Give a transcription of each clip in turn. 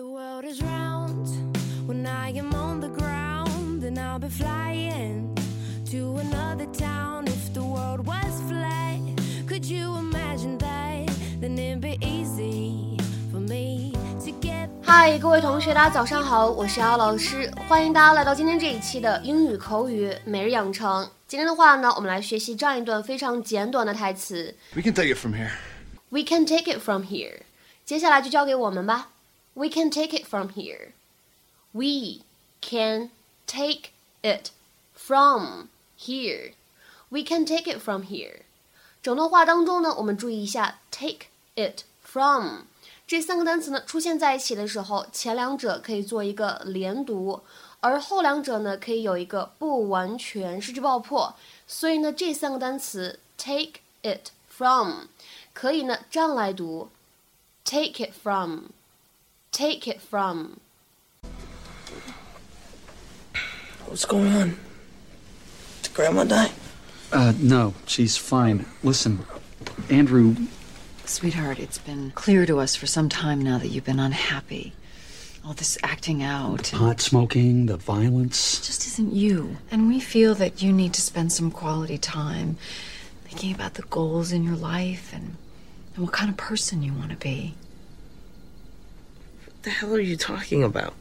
The world is round when I am on the ground, and I'll be flying to another town. If the world was flat, could you imagine that? Then it'd be easy for me to get. 嗨，各位同学，大家早上好，我是姚老师，欢迎大家来到今天这一期的英语口语每日养成。今天的话呢，我们来学习这样一段非常简短的台词。We can take it from here. We can take it from here。接下来就交给我们吧。We can take it from here. We can take it from here. We can take it from here. 整段话当中呢，我们注意一下 take it from 这三个单词呢出现在一起的时候，前两者可以做一个连读，而后两者呢可以有一个不完全失去爆破。所以呢，这三个单词 take it from 可以呢这样来读：take it from from，take it from。What's going on? Did Grandma die? Uh, no, she's fine. Listen, Andrew, Sweetheart, it's been clear to us for some time now that you've been unhappy. All this acting out pot smoking, the violence. It just isn't you. And we feel that you need to spend some quality time thinking about the goals in your life and, and what kind of person you want to be. What the hell are you talking about?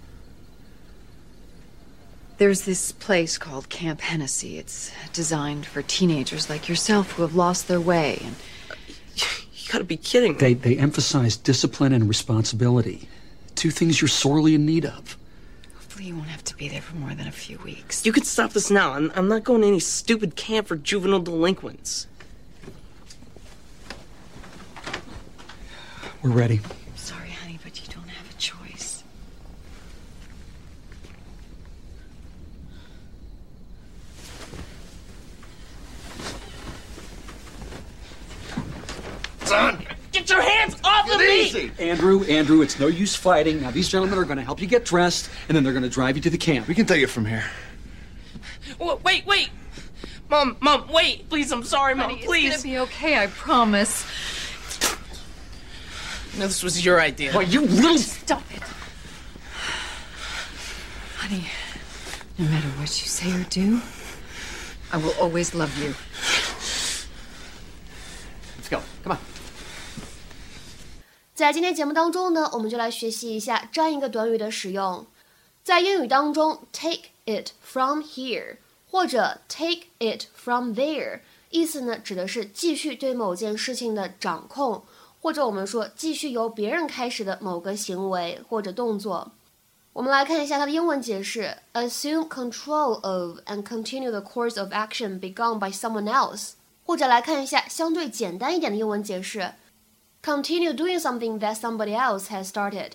There's this place called Camp Hennessy. It's designed for teenagers like yourself who have lost their way and You gotta be kidding me. They, they emphasize discipline and responsibility. Two things you're sorely in need of. hopefully you won't have to be there for more than a few weeks. You can stop this now. I'm, I'm not going to any stupid camp for juvenile delinquents. We're ready. Sorry, honey, but you don't have a choice. Son! Get your hands off of me! Andrew, Andrew, it's no use fighting. Now, these gentlemen are going to help you get dressed, and then they're going to drive you to the camp. We can take it from here. Wha- Wait, wait! Mom, Mom, wait! Please, I'm sorry, Mom, Honey, please! It's gonna be okay, I promise. No, this was your idea. Why, you little. Stop it. Honey, no matter what you say or do, I will always love you. Let's go. Come on. 在今天节目当中呢，我们就来学习一下这样一个短语的使用。在英语当中，take it from here 或者 take it from there，意思呢指的是继续对某件事情的掌控，或者我们说继续由别人开始的某个行为或者动作。我们来看一下它的英文解释：assume control of and continue the course of action begun by someone else。或者来看一下相对简单一点的英文解释。Continue doing something that somebody else has started。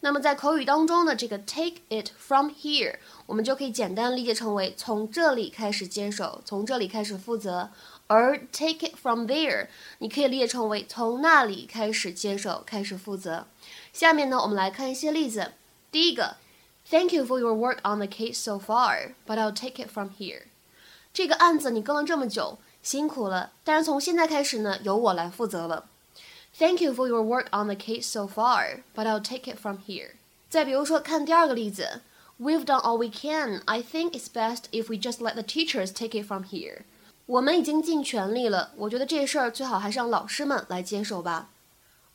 那么在口语当中呢，这个 take it from here，我们就可以简单理解成为从这里开始接手，从这里开始负责；而 take it from there，你可以理解成为从那里开始接手，开始负责。下面呢，我们来看一些例子。第一个，Thank you for your work on the case so far, but I'll take it from here。这个案子你跟了这么久，辛苦了，但是从现在开始呢，由我来负责了。Thank you for your work on the case so far, but I'll take it from here. 再比如说，看第二个例子，We've done all we can. I think it's best if we just let the teachers take it from here. 我们已经尽全力了，我觉得这事儿最好还是让老师们来接手吧。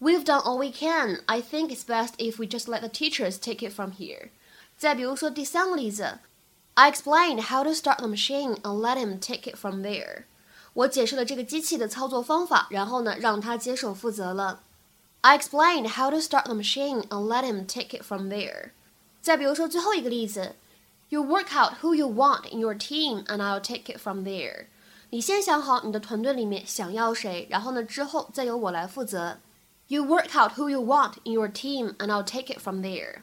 We've done all we can. I think it's best if we just let the teachers take it from here. 再比如说第三个例子，I explained how to start the machine and let him take it from there. 我解释了这个机器的操作方法，然后呢，让他接手负责了。I explained how to start the machine and let him take it from there. 再比如说最后一个例子，You work out who you want in your team and I'll take it from there. 你先想好你的团队里面想要谁，然后呢，之后再由我来负责。You work out who you want in your team and I'll take it from there.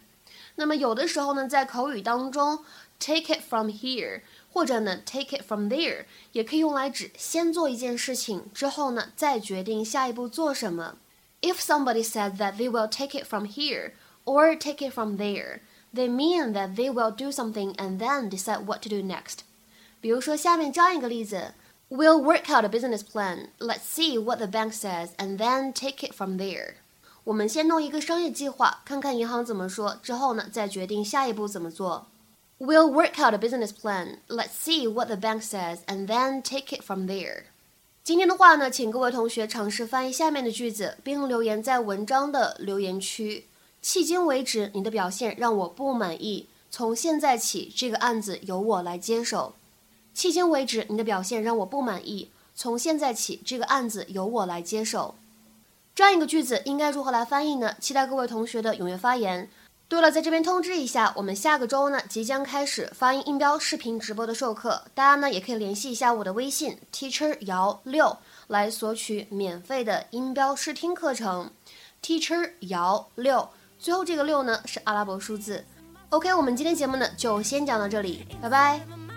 那么有的时候呢，在口语当中，take it from here 或者呢，take it from there 也可以用来指先做一件事情，之后呢再决定下一步做什么。If somebody said that they will take it from here or take it from there, they mean that they will do something and then decide what to do next. 比如说下面这样一个例子 We'll work out a business plan. Let's see what the bank says and then take it from there. 我们先弄一个商业计划，看看银行怎么说，之后呢，再决定下一步怎么做。 We'll work out a business plan. Let's see what the bank says, and then take it from there. 今天的话呢，请各位同学尝试翻译下面的句子，并留言在文章的留言区。迄今为止，你的表现让我不满意。从现在起，这个案子由我来接手。迄今为止，你的表现让我不满意。从现在起，这个案子由我来接手。这样一个句子应该如何来翻译呢？期待各位同学的踊跃发言。对了，在这边通知一下，我们下个周呢即将开始发音音标视频直播的授课，大家呢也可以联系一下我的微信 teacher 姚六来索取免费的音标试听课程。teacher 姚六，最后这个六呢是阿拉伯数字。OK，我们今天节目呢就先讲到这里，拜拜。